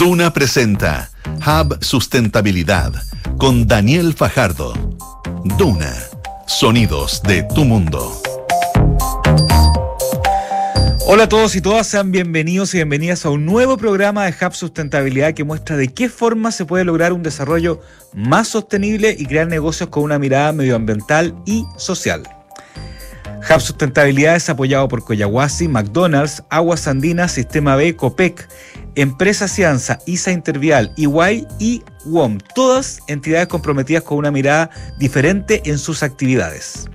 Duna presenta Hub Sustentabilidad con Daniel Fajardo. Duna, sonidos de tu mundo. Hola a todos y todas, sean bienvenidos y bienvenidas a un nuevo programa de Hub Sustentabilidad que muestra de qué forma se puede lograr un desarrollo más sostenible y crear negocios con una mirada medioambiental y social. Hub Sustentabilidad es apoyado por Coyahuasi, McDonald's, Aguas Andinas, Sistema B, COPEC, Empresa Cianza, ISA Intervial, EY y WOM, todas entidades comprometidas con una mirada diferente en sus actividades.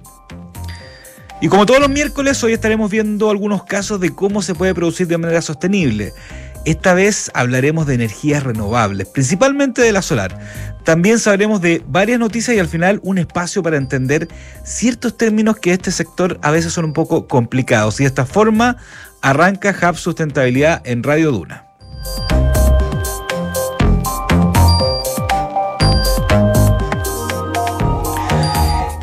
Y como todos los miércoles, hoy estaremos viendo algunos casos de cómo se puede producir de manera sostenible. Esta vez hablaremos de energías renovables, principalmente de la solar. También sabremos de varias noticias y al final un espacio para entender ciertos términos que este sector a veces son un poco complicados. Y de esta forma arranca Hub Sustentabilidad en Radio Duna.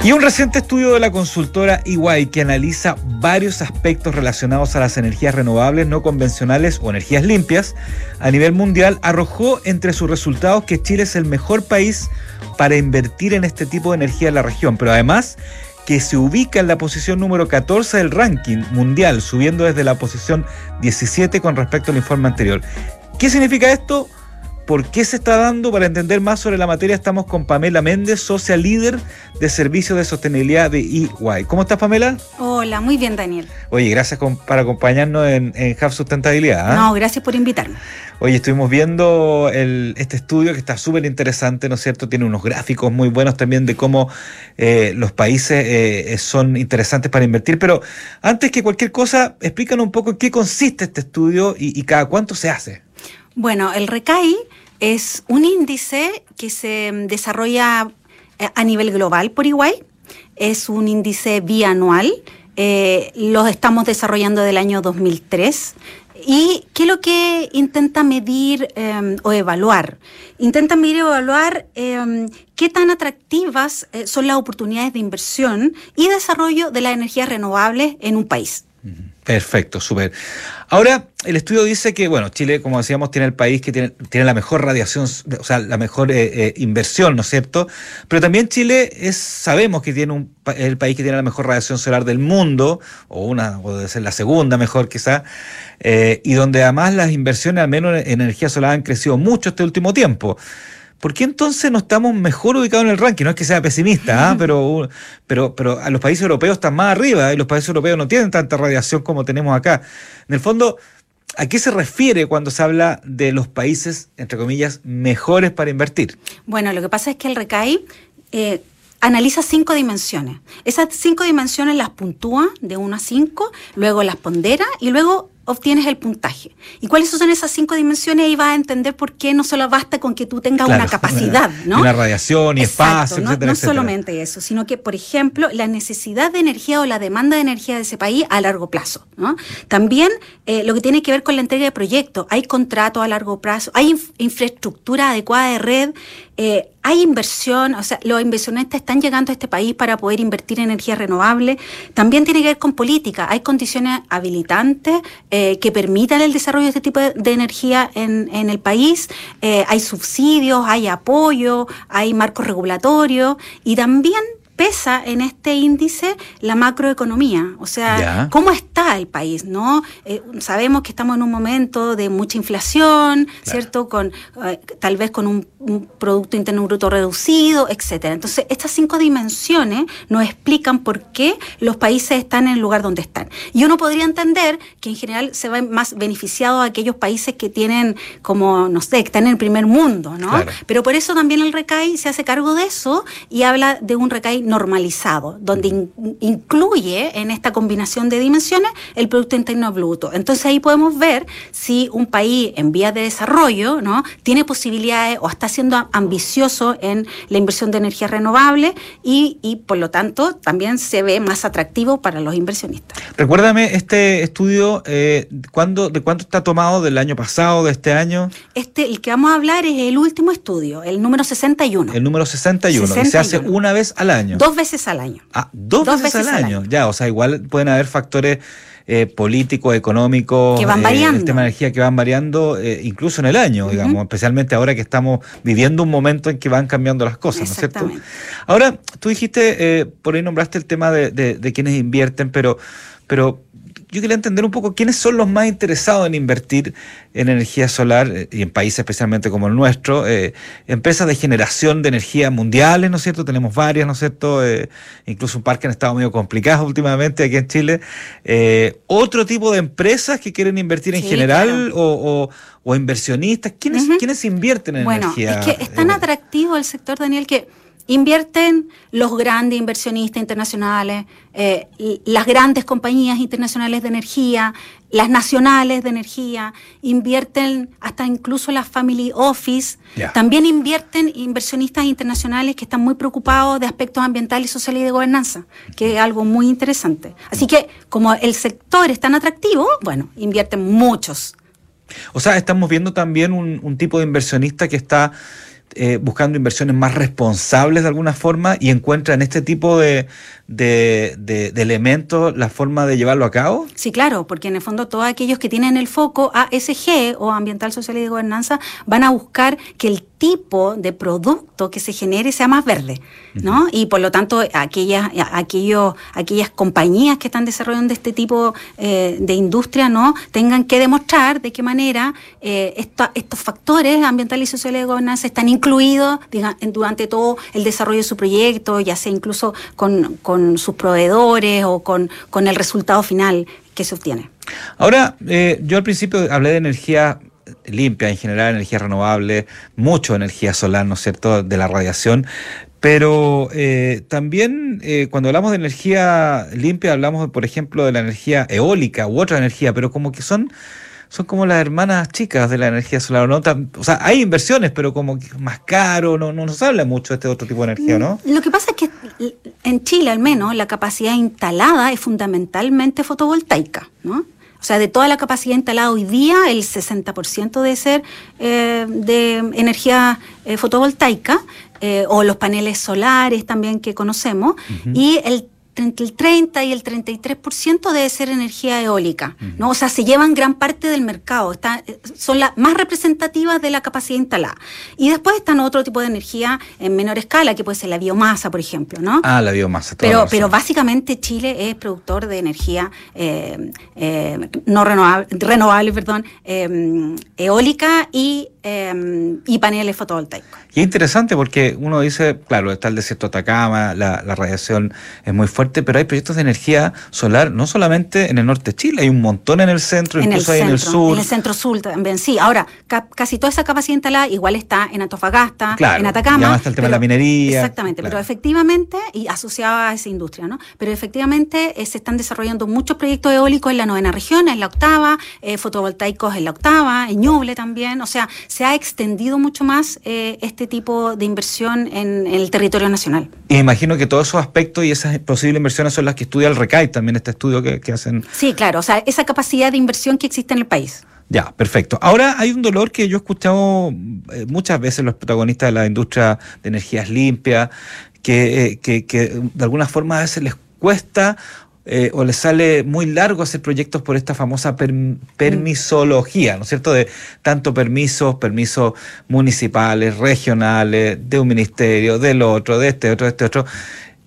Y un reciente estudio de la consultora EY que analiza varios aspectos relacionados a las energías renovables no convencionales o energías limpias a nivel mundial arrojó entre sus resultados que Chile es el mejor país para invertir en este tipo de energía en la región, pero además que se ubica en la posición número 14 del ranking mundial, subiendo desde la posición 17 con respecto al informe anterior. ¿Qué significa esto? ¿Por qué se está dando? Para entender más sobre la materia, estamos con Pamela Méndez, socia líder de servicios de sostenibilidad de EY. ¿Cómo estás, Pamela? Hola, muy bien, Daniel. Oye, gracias por acompañarnos en, en Hub Sustentabilidad. ¿ah? No, gracias por invitarme. Oye, estuvimos viendo este estudio que está súper interesante, ¿no es cierto? Tiene unos gráficos muy buenos también de cómo eh, los países eh, son interesantes para invertir. Pero antes que cualquier cosa, explícanos un poco en qué consiste este estudio y, y cada cuánto se hace. Bueno, el RECAI es un índice que se desarrolla eh, a nivel global por igual. Es un índice bianual. Eh, los estamos desarrollando del año 2003. ¿Y qué es lo que intenta medir em, o evaluar? Intenta medir y evaluar em, qué tan atractivas eh, son las oportunidades de inversión y desarrollo de las energías renovables en un país. Perfecto, súper. Ahora, el estudio dice que, bueno, Chile, como decíamos, tiene el país que tiene, tiene la mejor radiación, o sea, la mejor eh, eh, inversión, ¿no es cierto? Pero también Chile es, sabemos que tiene un, el país que tiene la mejor radiación solar del mundo, o una, o debe ser la segunda mejor quizá, eh, y donde además las inversiones, al menos en energía solar, han crecido mucho este último tiempo. ¿Por qué entonces no estamos mejor ubicados en el ranking? No es que sea pesimista, ¿ah? pero, pero, pero a los países europeos están más arriba y los países europeos no tienen tanta radiación como tenemos acá. En el fondo, ¿a qué se refiere cuando se habla de los países, entre comillas, mejores para invertir? Bueno, lo que pasa es que el RECAI eh, analiza cinco dimensiones. Esas cinco dimensiones las puntúa de 1 a 5, luego las pondera y luego obtienes el puntaje. ¿Y cuáles son esas cinco dimensiones? Ahí vas a entender por qué no solo basta con que tú tengas una capacidad, ¿no? Y la radiación y espacio, no, etcétera, no solamente eso, sino que, por ejemplo, la necesidad de energía o la demanda de energía de ese país a largo plazo, ¿no? También eh, lo que tiene que ver con la entrega de proyectos. Hay contratos a largo plazo, hay infraestructura adecuada de red, eh, hay inversión, o sea, los inversionistas están llegando a este país para poder invertir en energía renovable. También tiene que ver con política. Hay condiciones habilitantes eh, que permitan el desarrollo de este tipo de, energía en, en, el país. Eh, hay subsidios, hay apoyo, hay marcos regulatorios y también pesa en este índice la macroeconomía, o sea, cómo está el país, ¿no? Eh, sabemos que estamos en un momento de mucha inflación, ¿cierto? Con eh, tal vez con un, producto interno bruto reducido, etcétera. Entonces, estas cinco dimensiones nos explican por qué los países están en el lugar donde están. Y uno podría entender que en general se va más beneficiado a aquellos países que tienen como, no sé, que están en el primer mundo, ¿no? Pero por eso también el RECAI se hace cargo de eso y habla de un RECAI normalizado, donde incluye en esta combinación de dimensiones el Producto Interno Bruto. Entonces ahí podemos ver si un país en vías de desarrollo ¿no? tiene posibilidades o está siendo ambicioso en la inversión de energía renovable y, y por lo tanto también se ve más atractivo para los inversionistas. Recuérdame, este estudio, eh, ¿cuándo, ¿de cuánto está tomado? ¿Del año pasado, de este año? Este, el que vamos a hablar es el último estudio, el número 61. El número 61, 61. que se hace una vez al año. Año. Dos veces al año. Ah, dos, veces, al, año. Ya, o sea, igual pueden haber factores eh, políticos, económicos, que van variando. el tema de energía que van variando, eh, incluso en el año, digamos, especialmente ahora que estamos viviendo un momento en que van cambiando las cosas, ¿no es cierto? Ahora, tú dijiste, eh, por ahí nombraste el tema de, de, de quienes invierten, pero, pero yo quería entender un poco quiénes son los más interesados en invertir en energía solar eh, y en países especialmente como el nuestro, eh, empresas de generación de energía mundiales, ¿no es cierto? Tenemos varias, ¿no es cierto? Eh, incluso un parque han estado medio complicado últimamente aquí en Chile. otro tipo de empresas que quieren invertir en general o, inversionistas. ¿Quiénes, ¿Quiénes invierten en energía? Bueno, es que es tan atractivo el sector, Daniel, que Invierten los grandes inversionistas internacionales, eh, las grandes compañías internacionales de energía, las nacionales de energía, invierten hasta incluso las family office, también invierten inversionistas internacionales que están muy preocupados de aspectos ambientales, sociales y de gobernanza, que es algo muy interesante. Así que como el sector es tan atractivo, bueno, invierten muchos. O sea, estamos viendo también un tipo de inversionista que está eh, buscando inversiones más responsables de alguna forma y encuentra en este tipo de, de, de, elementos la forma de llevarlo a cabo? Sí, claro, porque en el fondo todos aquellos que tienen el foco ASG o Ambiental, Social y de Gobernanza van a buscar que el tipo de producto que se genere sea más verde, ¿no? Y por lo tanto, aquellas, aquellos, aquellas compañías que están desarrollando este tipo eh, de industria, ¿no? Tengan que demostrar de qué manera eh, estos factores ambientales y sociales de gobernanza están incluidos durante todo el desarrollo de su proyecto, ya sea incluso con, con sus proveedores o con, con el resultado final que se obtiene. Ahora, eh, yo al principio hablé de energía limpia, en general energía renovable, mucho energía solar, ¿no es cierto?, de la radiación. Pero eh, también eh, cuando hablamos de energía limpia, hablamos, por ejemplo, de la energía eólica u otra energía, pero como que son son como las hermanas chicas de la energía solar, ¿no? O sea, hay inversiones, pero como más caro, no, no nos habla mucho de este otro tipo de energía, ¿no? Lo que pasa es que en Chile, al menos, la capacidad instalada es fundamentalmente fotovoltaica, ¿no? O sea, de toda la capacidad instalada hoy día, el 60% debe ser eh, de energía eh, fotovoltaica, eh, o los paneles solares también que conocemos, y el entre el 30 y el 33% debe ser energía eólica, ¿no? O sea, se llevan gran parte del mercado, está, son las más representativas de la capacidad instalada. Y después están otro tipo de energía en menor escala, que puede ser la biomasa, por ejemplo, ¿no? Ah, la biomasa. Pero, pero básicamente Chile es productor de energía eh, eh, no renovable, renovable perdón, eh, eólica y, y paneles fotovoltaicos. Y es interesante porque uno dice, claro, está el desierto de Atacama, la, radiación es muy fuerte, pero hay proyectos de energía solar no solamente en el norte de Chile, hay un montón en el centro, incluso hay en el sur. En el centro sur también, sí. Ahora, casi toda esa capacidad instalada igual está en Antofagasta, en Atacama. Ya está el tema de la minería. Exactamente, pero efectivamente, y asociado a esa industria, ¿no? Pero efectivamente eh, se están desarrollando muchos proyectos eólicos en la novena región, en la octava, eh, fotovoltaicos en la octava, en Ñuble también. O sea, se ha extendido mucho más eh, este tipo de inversión en, el territorio nacional. Y imagino que todos esos aspectos y esas posibles inversiones son las que estudia el RECAI, también este estudio que, hacen. Sí, claro, o sea, esa capacidad de inversión que existe en el país. Ya, perfecto. Ahora hay un dolor que yo he escuchado eh, muchas veces los protagonistas de la industria de energías limpias, que, eh, que, que de alguna forma a veces les cuesta eh, o le sale muy largo hacer proyectos por esta famosa permisología, ¿no es cierto? De tanto permisos, permisos municipales, regionales, de un ministerio, del otro, de este otro, de este otro.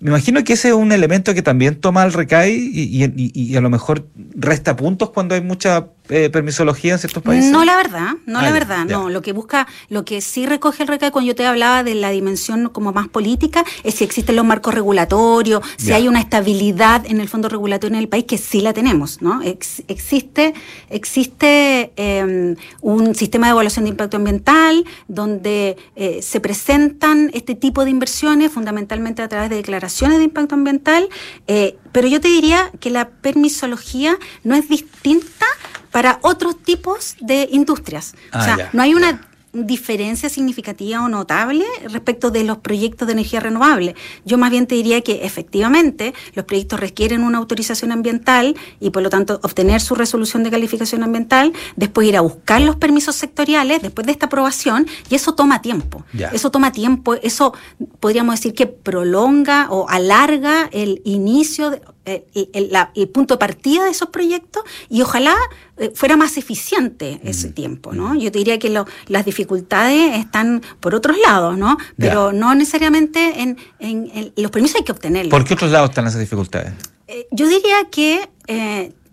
Me imagino que ese es un elemento que también toma el RECAI y, y, a lo mejor resta puntos cuando hay mucha eh, permisología en ciertos países. No, la verdad, no, la ah, verdad, no. Lo que busca, lo que sí recoge el RECAI cuando yo te hablaba de la dimensión como más política, es si existen los marcos regulatorios, si hay una estabilidad en el fondo regulatorio en el país, que sí la tenemos, ¿no? existe existe em, un sistema de evaluación de impacto ambiental donde eh, se presentan este tipo de inversiones fundamentalmente a través de declaraciones de impacto ambiental, eh, pero yo te diría que la permisología no es distinta para otros tipos de industrias. o ah, sea, no hay una diferencia significativa o notable respecto de los proyectos de energía renovable. Yo más bien te diría que efectivamente los proyectos requieren una autorización ambiental y por lo tanto obtener su resolución de calificación ambiental, después ir a buscar los permisos sectoriales después de esta aprobación y eso toma tiempo. Eso toma tiempo, eso podríamos decir que prolonga o alarga el inicio de, eh, el, punto de partida de esos proyectos y ojalá eh, fuera más eficiente ese mm. tiempo, ¿no? Yo te diría que las dificultades están por otros lados, ¿no? Pero no necesariamente en, los permisos hay que obtenerlos. ¿Por qué otros lados están esas dificultades? Eh, yo diría que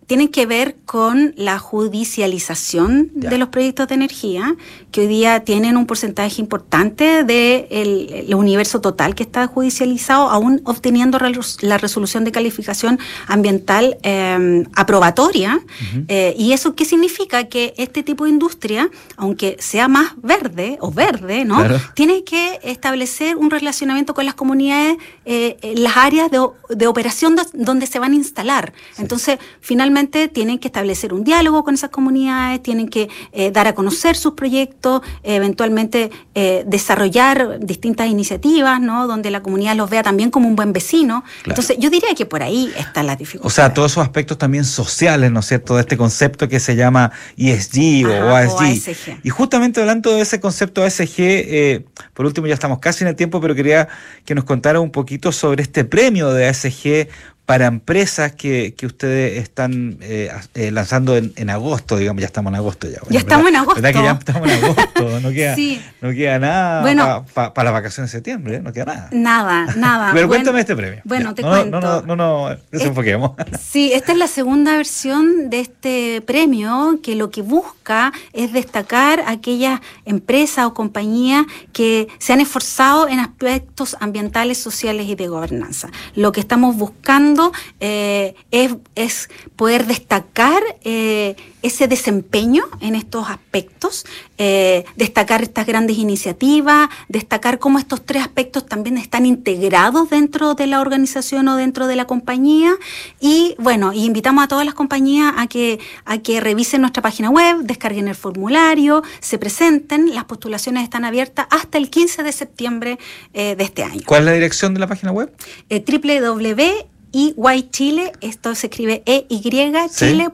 tienen que ver con la judicialización de los proyectos de energía, que hoy día tienen un porcentaje importante del universo total que está judicializado, aún obteniendo la resolución de calificación ambiental em, aprobatoria. Eh, ¿Y eso qué significa? Que este tipo de industria, aunque sea más verde o verde, ¿no? Tiene que establecer un relacionamiento con las comunidades, eh, las áreas de, operación donde se van a instalar. Entonces, finalmente, tienen que establecer un diálogo con esas comunidades, tienen que eh, dar a conocer sus proyectos, eventualmente eh, desarrollar distintas iniciativas, ¿no? Donde la comunidad los vea también como un buen vecino. Entonces, yo diría que por ahí están las dificultades. O sea, todos esos aspectos también sociales, ¿no es cierto?, de este concepto que se llama ESG o, ASG. Y justamente hablando de ese concepto ASG, eh, por último ya estamos casi en el tiempo, pero quería que nos contara un poquito sobre este premio de ASG para empresas que, que ustedes están eh, eh, lanzando en, en, agosto, digamos, ya estamos en agosto ya. ya estamos en agosto. ¿Verdad que ya estamos en agosto? No queda, no queda nada para las vacaciones de septiembre, no queda nada. Nada, nada. Pero cuéntame este premio. Bueno, te no, cuento. No, no, no, no desenfoquemos. Sí, esta es la segunda versión de este premio que lo que busca es destacar aquellas empresas o compañías que se han esforzado en aspectos ambientales, sociales y de gobernanza. Lo que estamos buscando eh, es, poder destacar eh, ese desempeño en estos aspectos, eh, destacar estas grandes iniciativas, destacar cómo estos tres aspectos también están integrados dentro de la organización o dentro de la compañía. Y bueno, invitamos a todas las compañías a que, a que revisen nuestra página web, descarguen el formulario, se presenten. Las postulaciones están abiertas hasta el 15 de septiembre de este año. ¿Cuál es la dirección de la página web? www EY Chile, esto se escribe eychile.cl.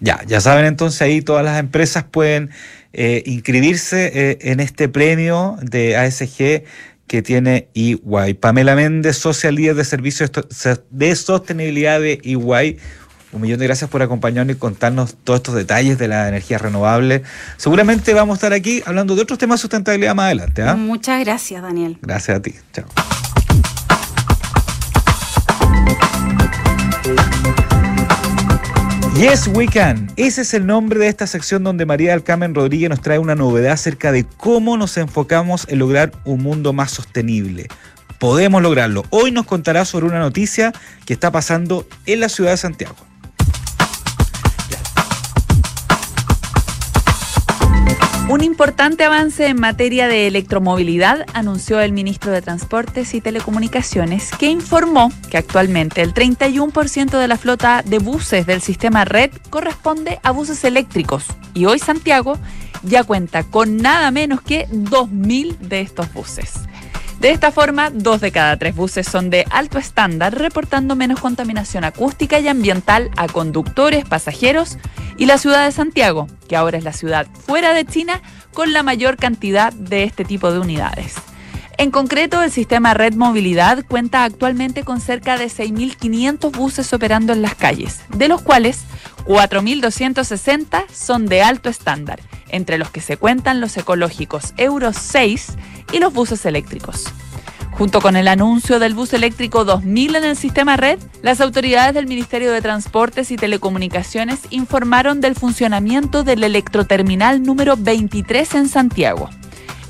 Ya, ya saben entonces ahí todas las empresas pueden eh, inscribirse eh, en este premio de ASG que tiene EY. Pamela Méndez, social líder de servicios de sostenibilidad de EY. Un millón de gracias por acompañarnos y contarnos todos estos detalles de la energía renovable. Seguramente vamos a estar aquí hablando de otros temas de sustentabilidad más adelante. ¿ah? Muchas gracias, Daniel. Gracias a ti. Chao. Yes, we can. Ese es el nombre de esta sección donde María del Carmen Rodríguez nos trae una novedad acerca de cómo nos enfocamos en lograr un mundo más sostenible. Podemos lograrlo. Hoy nos contará sobre una noticia que está pasando en la ciudad de Santiago. Un importante avance en materia de electromovilidad anunció el ministro de Transportes y Telecomunicaciones, que informó que actualmente el 31% de la flota de buses del sistema red corresponde a buses eléctricos y hoy Santiago ya cuenta con nada menos que 2.000 de estos buses. De esta forma, dos de cada tres buses son de alto estándar, reportando menos contaminación acústica y ambiental a conductores, pasajeros y la ciudad de Santiago, que ahora es la ciudad fuera de China con la mayor cantidad de este tipo de unidades. En concreto, el sistema Red Movilidad cuenta actualmente con cerca de 6.500 buses operando en las calles, de los cuales 4.260 son de alto estándar, entre los que se cuentan los ecológicos Euro 6 y los buses eléctricos. Junto con el anuncio del bus eléctrico 2000 en el sistema red, las autoridades del Ministerio de Transportes y Telecomunicaciones informaron del funcionamiento del electroterminal número 23 en Santiago.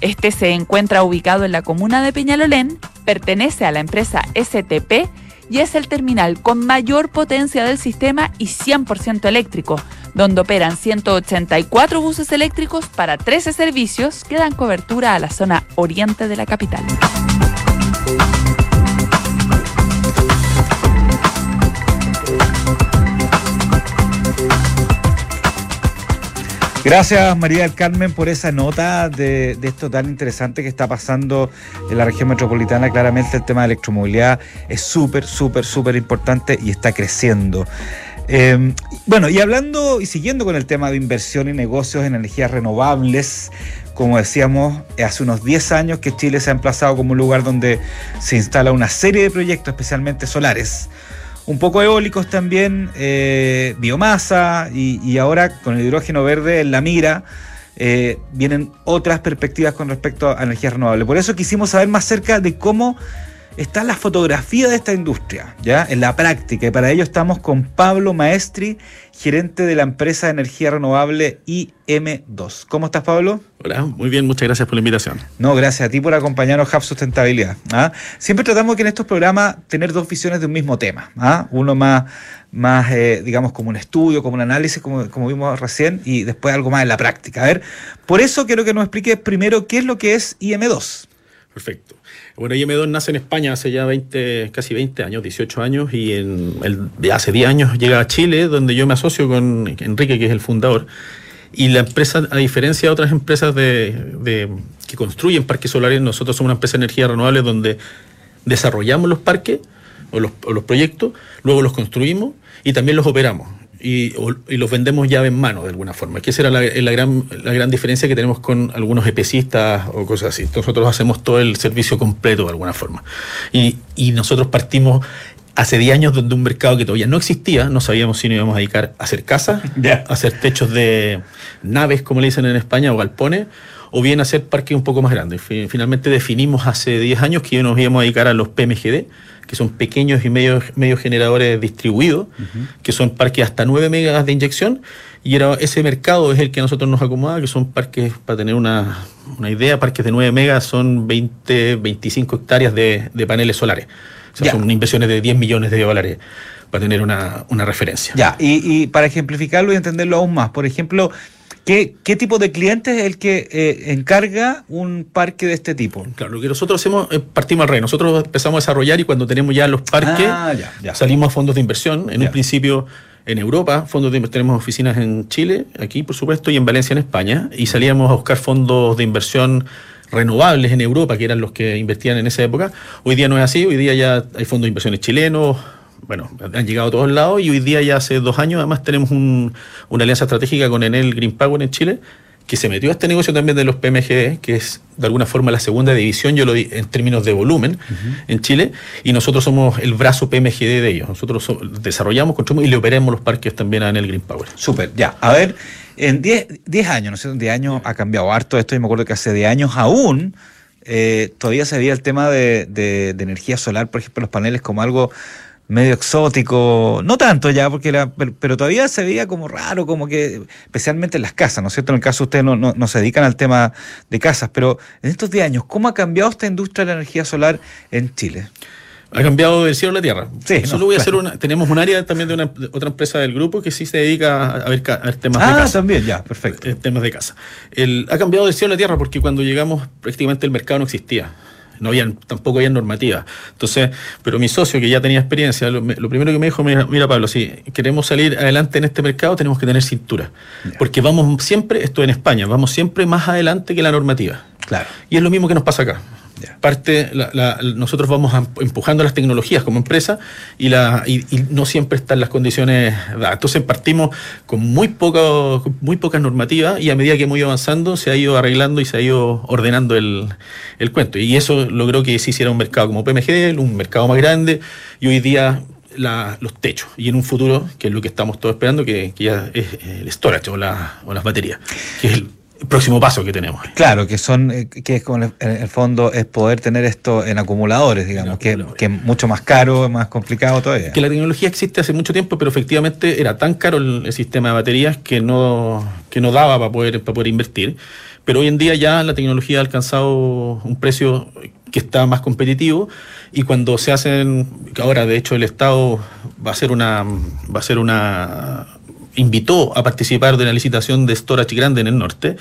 Este se encuentra ubicado en la comuna de Peñalolén, pertenece a la empresa STP y es el terminal con mayor potencia del sistema y 100% eléctrico, donde operan 184 buses eléctricos para 13 servicios que dan cobertura a la zona oriente de la capital. Gracias María del Carmen por esa nota de, de, esto tan interesante que está pasando en la región metropolitana. Claramente el tema de electromovilidad es súper, súper, súper importante y está creciendo. Eh, bueno, y hablando y siguiendo con el tema de inversión y negocios en energías renovables, como decíamos, hace unos 10 años que Chile se ha emplazado como un lugar donde se instala una serie de proyectos, especialmente solares. Un poco eólicos también, eh, biomasa y, y, ahora con el hidrógeno verde en la mira. Eh, vienen otras perspectivas con respecto a energías renovables. Por eso quisimos saber más cerca de cómo está la fotografía de esta industria, ¿ya? En la práctica. Y para ello estamos con Pablo Maestri, gerente de la empresa de energía renovable IM2. ¿Cómo estás, Pablo? Hola, muy bien, muchas gracias por la invitación. No, gracias a ti por acompañarnos Hub Sustentabilidad. ¿ah? Siempre tratamos que en estos programas tener dos visiones de un mismo tema. ¿ah? Uno más, más eh, digamos, como un estudio, como un análisis, como, como vimos recién, y después algo más en la práctica. A ver, por eso quiero que nos expliques primero qué es lo que es IM2. Perfecto. Bueno, IM2 nace en España hace ya 20, casi 20 años, 18 años, y en el, hace 10 años llega a Chile, donde yo me asocio con Enrique, que es el fundador. Y la empresa, a diferencia de otras empresas de, de, que construyen parques solares, nosotros somos una empresa de energía renovable donde desarrollamos los parques o los, o los proyectos, luego los construimos y también los operamos y, y, los vendemos llave en mano de alguna forma. Que esa era la, la, gran, la gran diferencia que tenemos con algunos EPCistas o cosas así. Nosotros hacemos todo el servicio completo de alguna forma. Y, y nosotros partimos hace 10 años donde un mercado que todavía no existía, no sabíamos si nos íbamos a dedicar a hacer casas, yeah. a hacer techos de naves, como le dicen en España, o galpones, o bien a hacer parques un poco más grandes. Finalmente definimos hace 10 años que nos íbamos a dedicar a los PMGD, que son pequeños y medios, medios generadores distribuidos, uh -huh. que son parques hasta 9 megas de inyección, y era, ese mercado es el que a nosotros nos acomoda, que son parques, para tener una, una idea, parques de 9 megas son 20, 25 hectáreas de, de paneles solares. O sea, son inversiones de 10 millones de dólares para tener una, una referencia. Ya, y, y, para ejemplificarlo y entenderlo aún más, por ejemplo, ¿qué, qué tipo de cliente es el que eh, encarga un parque de este tipo? Claro, lo que nosotros hacemos es partimos al rey. Nosotros empezamos a desarrollar y cuando tenemos ya los parques, ah, ya, ya. salimos a fondos de inversión. En un principio en Europa, fondos de tenemos oficinas en Chile, aquí por supuesto, y en Valencia, en España, y salíamos a buscar fondos de inversión renovables en Europa, que eran los que invertían en esa época. Hoy día no es así, hoy día ya hay fondos de inversiones chilenos, bueno, han llegado a todos lados y hoy día ya hace dos años además tenemos un, una alianza estratégica con Enel Green Power en Chile, que se metió a este negocio también de los PMGD, que es de alguna forma la segunda división, yo lo di en términos de volumen uh -huh. en Chile, y nosotros somos el brazo PMGD de ellos. Nosotros so desarrollamos, construimos y le operamos los parques también a Enel Green Power. Súper, ya. A ver, en 10 años, no sé, en 10 años ha cambiado harto esto, y me acuerdo que hace 10 años aún eh, todavía se veía el tema de, de, de, energía solar, por ejemplo, los paneles como algo medio exótico, no tanto ya, porque era, pero, todavía se veía como raro, como que, especialmente en las casas, ¿no es cierto? En el caso ustedes no, no, no se dedican al tema de casas, pero en estos 10 años, ¿cómo ha cambiado esta industria de la energía solar en Chile? Ha cambiado del cielo a la tierra. Sí, Solo no, voy a hacer una. Tenemos un área también de, una, de otra empresa del grupo que sí se dedica a ver, a ver temas ah, de casa. también, ya, perfecto. Eh, temas de casa. El, ha cambiado del cielo a la tierra porque cuando llegamos prácticamente el mercado no existía no habían, tampoco había normativa. Entonces, pero mi socio que ya tenía experiencia, lo, lo, primero que me dijo, mira, mira Pablo, si queremos salir adelante en este mercado tenemos que tener cintura. Yeah. Porque vamos siempre, esto en España, vamos siempre más adelante que la normativa. Claro. Y es lo mismo que nos pasa acá. Yeah. Parte, nosotros vamos empujando las tecnologías como empresa y, la, y, no siempre están las condiciones. Entonces partimos con muy, poco, muy pocas normativas y a medida que hemos ido avanzando se ha ido arreglando y se ha ido ordenando el, cuento. Y eso logró que se hiciera un mercado como PMG, un mercado más grande y hoy día los techos y en un futuro, que es lo que estamos todos esperando, que, que ya es el storage o, la, o las baterías, que es el próximo paso que tenemos. Claro, que son, que es con el, en el fondo es poder tener esto en acumuladores, digamos, que, que, es mucho más caro, más complicado todavía. Que la tecnología existe hace mucho tiempo, pero efectivamente era tan caro el, el sistema de baterías que no, que no daba para poder, para poder invertir. Pero hoy en día ya la tecnología ha alcanzado un precio que está más competitivo y cuando se hacen, ahora de hecho el Estado va a ser una, va a ser una invitó a participar de una licitación de storage grande en el norte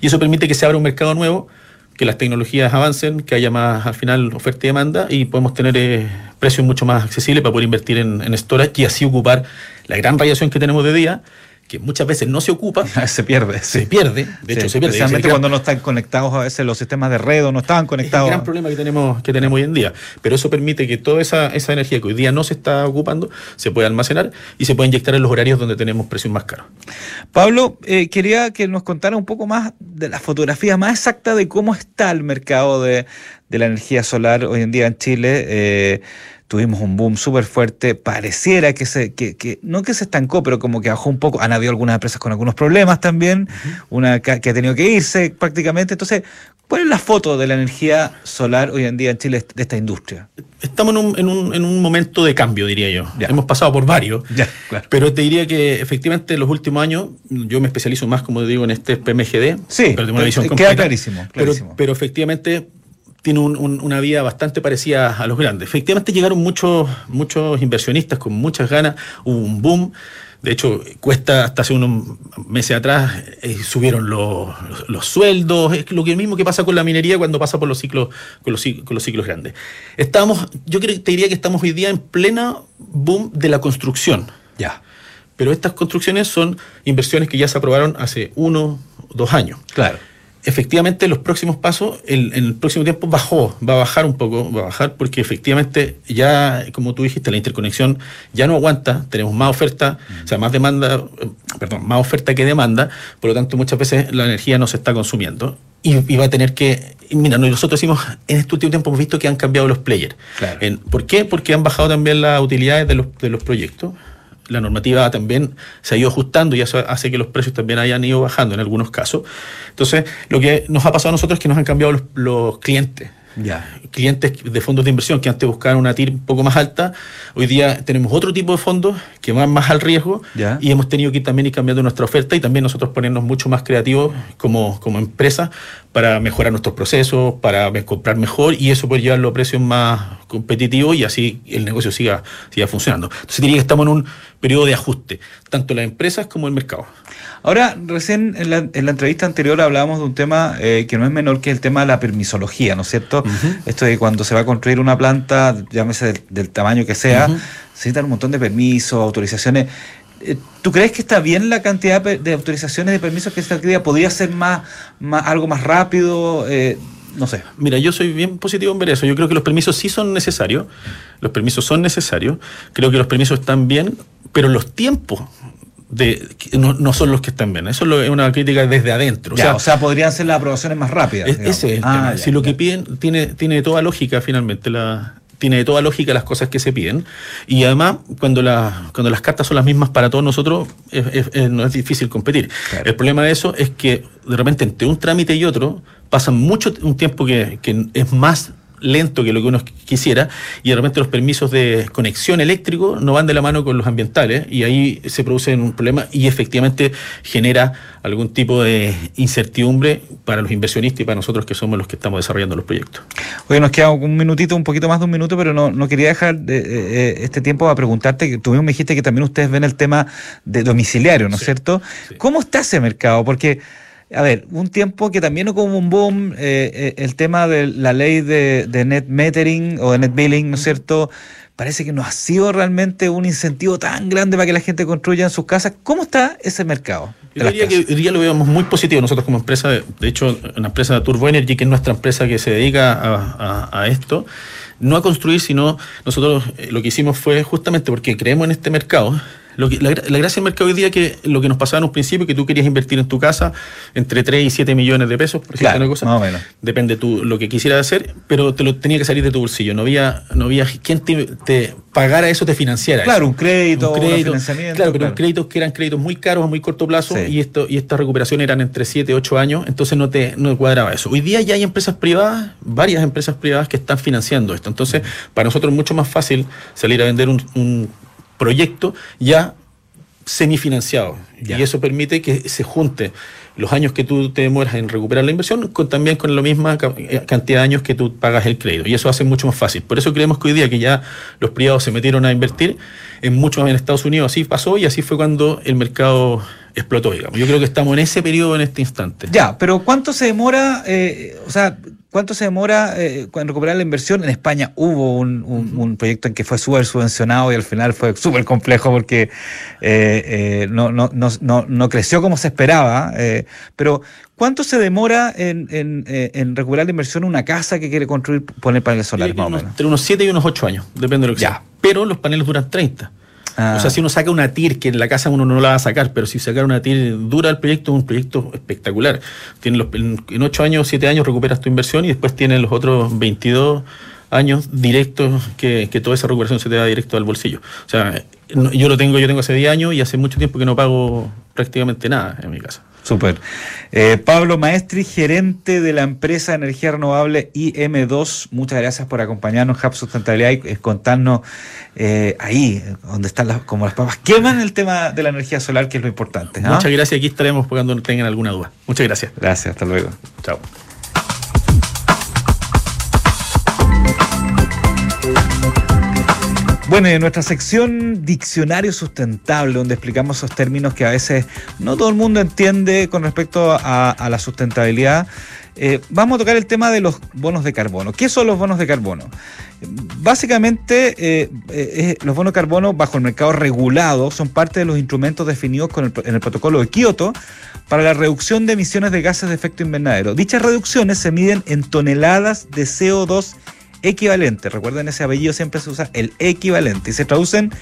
y eso permite que se abra un mercado nuevo, que las tecnologías avancen, que haya más al final oferta y demanda y podemos tener eh, precios mucho más accesibles para poder invertir en, storage y así ocupar la gran radiación que tenemos de día que muchas veces no se ocupa. se pierde. Se pierde, de hecho se pierde. Especialmente cuando no están conectados a veces los sistemas de red o no estaban conectados. Es el gran problema que tenemos, que tenemos hoy en día. Pero eso permite que toda esa, esa energía que hoy día no se está ocupando se pueda almacenar y se pueda inyectar en los horarios donde tenemos precios más caros. Pablo, eh, quería que nos contara un poco más de la fotografía más exacta de cómo está el mercado de, de la energía solar hoy en día en Chile. Eh, tuvimos un boom súper fuerte, pareciera que se, que, que, no que se estancó, pero como que bajó un poco, han habido algunas empresas con algunos problemas también, una que, que, ha tenido que irse prácticamente, entonces, ¿cuál es la foto de la energía solar hoy en día en Chile de esta industria? Estamos en un, en un, en un momento de cambio, diría yo. Ya. Hemos pasado por varios, ya, claro. pero te diría que efectivamente en los últimos años, yo me especializo más, como digo, en este PMGD, sí, pero tengo una visión queda completa, clarísimo, clarísimo. Pero, pero efectivamente tiene un, un, una vida bastante parecida a los grandes. Efectivamente llegaron muchos, muchos inversionistas con muchas ganas, hubo un boom. De hecho, cuesta hasta hace unos meses atrás, eh, subieron los, los, los, sueldos, es lo mismo que pasa con la minería cuando pasa por los ciclos, con los, con los ciclos grandes. Estamos, yo creo, te diría que estamos hoy día en plena boom de la construcción. Ya. Pero estas construcciones son inversiones que ya se aprobaron hace uno, dos años. Claro efectivamente los próximos pasos, el, en el próximo tiempo bajó, va a bajar un poco, va a bajar porque efectivamente ya, como tú dijiste, la interconexión ya no aguanta, tenemos más oferta, mm. o sea, más demanda, perdón, más oferta que demanda, por lo tanto muchas veces la energía no se está consumiendo y, y va a tener que, mira, nosotros decimos, en este último tiempo hemos visto que han cambiado los players. Claro. ¿Por qué? Porque han bajado también las utilidades de los, de los proyectos la normativa también se ha ido ajustando y eso hace que los precios también hayan ido bajando en algunos casos. Entonces, lo que nos ha pasado a nosotros es que nos han cambiado los, clientes. Ya. Clientes de fondos de inversión que antes buscaban una TIR un poco más alta, hoy día tenemos otro tipo de fondos que van más al riesgo ya. y hemos tenido que también ir cambiando nuestra oferta y también nosotros ponernos mucho más creativos como, como empresa para mejorar nuestros procesos, para comprar mejor y eso puede llevarlo a precios más competitivos y así el negocio siga, siga funcionando. Entonces diría que estamos en un periodo de ajuste, tanto las empresas como el mercado. Ahora, recién en la, en la, entrevista anterior hablábamos de un tema eh, que no es menor que el tema de la permisología, ¿no es cierto? Uh -huh. Esto de cuando se va a construir una planta, llámese del, del tamaño que sea, se necesitan un montón de permisos, autorizaciones. Eh, ¿Tú crees que está bien la cantidad de de autorizaciones de permisos que se día? ¿Podría ser más, más algo más rápido? Eh, no sé. Mira, yo soy bien positivo en ver eso. Yo creo que los permisos sí son necesarios. Los permisos son necesarios. Creo que los permisos están bien, pero los tiempos de, no, no son los que están bien. Eso es una crítica desde adentro. Ya, o sea, podrían ser las aprobaciones más rápidas. Es- digamos. ese es el Ah, tema. ya, si lo que piden tiene, tiene toda lógica finalmente la tiene toda lógica las cosas que se piden y además cuando, la, cuando las cartas son las mismas para todos nosotros es, es- es- no es difícil competir Claro. el problema de eso es que de repente entre un trámite y otro pasa mucho un tiempo que, que es más lento que lo que uno quisiera y de repente los permisos de conexión eléctrico no van de la mano con los ambientales y ahí se produce un problema y efectivamente genera algún tipo de incertidumbre para los inversionistas y para nosotros que somos los que estamos desarrollando los proyectos. Oye, nos queda un minutito, un poquito más de un minuto, pero no, no quería dejar de, eh, eh, este tiempo a preguntarte, que tú mismo me dijiste que también ustedes ven el tema de domiciliario, ¿no es Sí, cierto? sí. ¿Cómo está ese mercado? Porque, a ver, un tiempo que también hubo un boom, eh, eh, el tema de la ley de, de net metering o de net billing, ¿no es cierto? Parece que no ha sido realmente un incentivo tan grande para que la gente construya en sus casas. ¿Cómo está ese mercado? Yo diría que hoy día lo vemos muy positivo nosotros como empresa, de hecho, una empresa de Turbo Energy, que es nuestra empresa que se dedica a, a- a esto, no a construir, sino nosotros eh, lo que hicimos fue justamente porque creemos en este mercado. Lo que, la, gra- la gracia del mercado hoy día es que lo que nos pasaba en un principio, que tú querías invertir en tu casa entre 3 y 7 millones de pesos, por ejemplo, Claro, cosa. más o menos. Depende tú lo que quisieras hacer, pero te lo tenía que salir de tu bolsillo. No había, no había quien te, te pagara eso, te financiara. Claro, eso. un crédito, Un un crédito, financiamiento. Claro, pero claro. créditos que eran créditos muy caros a muy corto plazo Sí. y esto y esta recuperación eran entre 7 y 8 años, entonces no te no cuadraba eso. Hoy día ya hay empresas privadas, varias empresas privadas que están financiando esto. Entonces, para nosotros es mucho más fácil salir a vender un, un proyecto ya semifinanciado. Ya. Y eso permite que se junte los años que tú te demoras en recuperar la inversión con también con la misma eh, cantidad de años que tú pagas el crédito. Y eso hace mucho más fácil. Por eso creemos que hoy día que ya los privados se metieron a invertir en mucho en Estados Unidos, así pasó y así fue cuando el mercado explotó, digamos. Yo creo que estamos en ese periodo en este instante. Ya, pero ¿cuánto se demora? eh, o sea, ¿cuánto se demora eh, en recuperar la inversión? En España hubo un, un, proyecto en que fue súper subvencionado y al final fue súper complejo porque eh, no, no, no, no, creció como se esperaba. pero, ¿cuánto se demora en, en, en, recuperar la inversión una casa que quiere construir, poner paneles solares? Entre unos 7 y unos 8 años, depende de lo que sea. Pero los paneles duran 30. O sea, ah. si uno saca una TIR, que en la casa uno no la va a sacar, pero si sacar una TIR dura el proyecto, es un proyecto espectacular. los, en, 8 años, 7 años recuperas tu inversión y después tienes los otros 22 años directos que, que, toda esa recuperación se te da directo al bolsillo. O sea, yo lo tengo, yo tengo hace 10 años y hace mucho tiempo que no pago prácticamente nada en mi casa. Súper. Eh, Pablo Maestri, gerente de la empresa de energía renovable IM2, muchas gracias por acompañarnos Hub Sustentabilidad y eh, contarnos eh, ahí, donde están las, como las papas queman el tema de la energía solar, que es lo importante. Muchas gracias, aquí estaremos cuando tengan alguna duda. Muchas gracias. Gracias, hasta luego. Chao. Bueno, en nuestra sección Diccionario Sustentable, donde explicamos esos términos que a veces no todo el mundo entiende con respecto a, la sustentabilidad, eh, vamos a tocar el tema de los bonos de carbono. ¿Qué son los bonos de carbono? Básicamente, eh, eh, los bonos de carbono bajo el mercado regulado son parte de los instrumentos definidos en el protocolo de Kioto para la reducción de emisiones de gases de efecto invernadero. Dichas reducciones se miden en toneladas de CO2 equivalente. Recuerden, ese apellido siempre se usa el equivalente y se traducen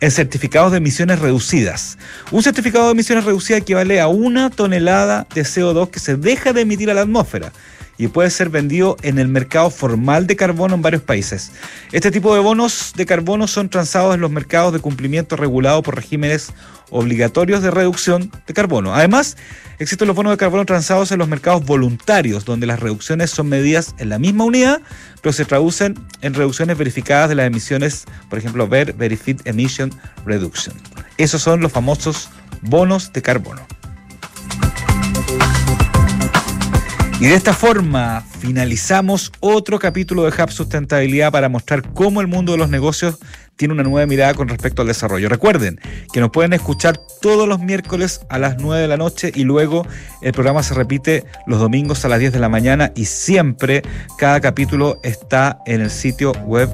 en certificados de emisiones reducidas. Un certificado de emisiones reducidas equivale a una tonelada de CO2 que se deja de emitir a la atmósfera y puede ser vendido en el mercado formal de carbono en varios países. Este tipo de bonos de carbono son transados en los mercados de cumplimiento regulado por regímenes obligatorios de reducción de carbono. Además, existen los bonos de carbono transados en los mercados voluntarios, donde las reducciones son medidas en la misma unidad, pero se traducen en reducciones verificadas de las emisiones, por ejemplo, VER, Verified Emission Reduction. Esos son los famosos bonos de carbono. Y de esta forma finalizamos otro capítulo de Hub Sustentabilidad para mostrar cómo el mundo de los negocios tiene una nueva mirada con respecto al desarrollo. Recuerden que nos pueden escuchar todos los miércoles a las 9 de la noche y luego el programa se repite los domingos a las 10 de la mañana y siempre cada capítulo está en el sitio web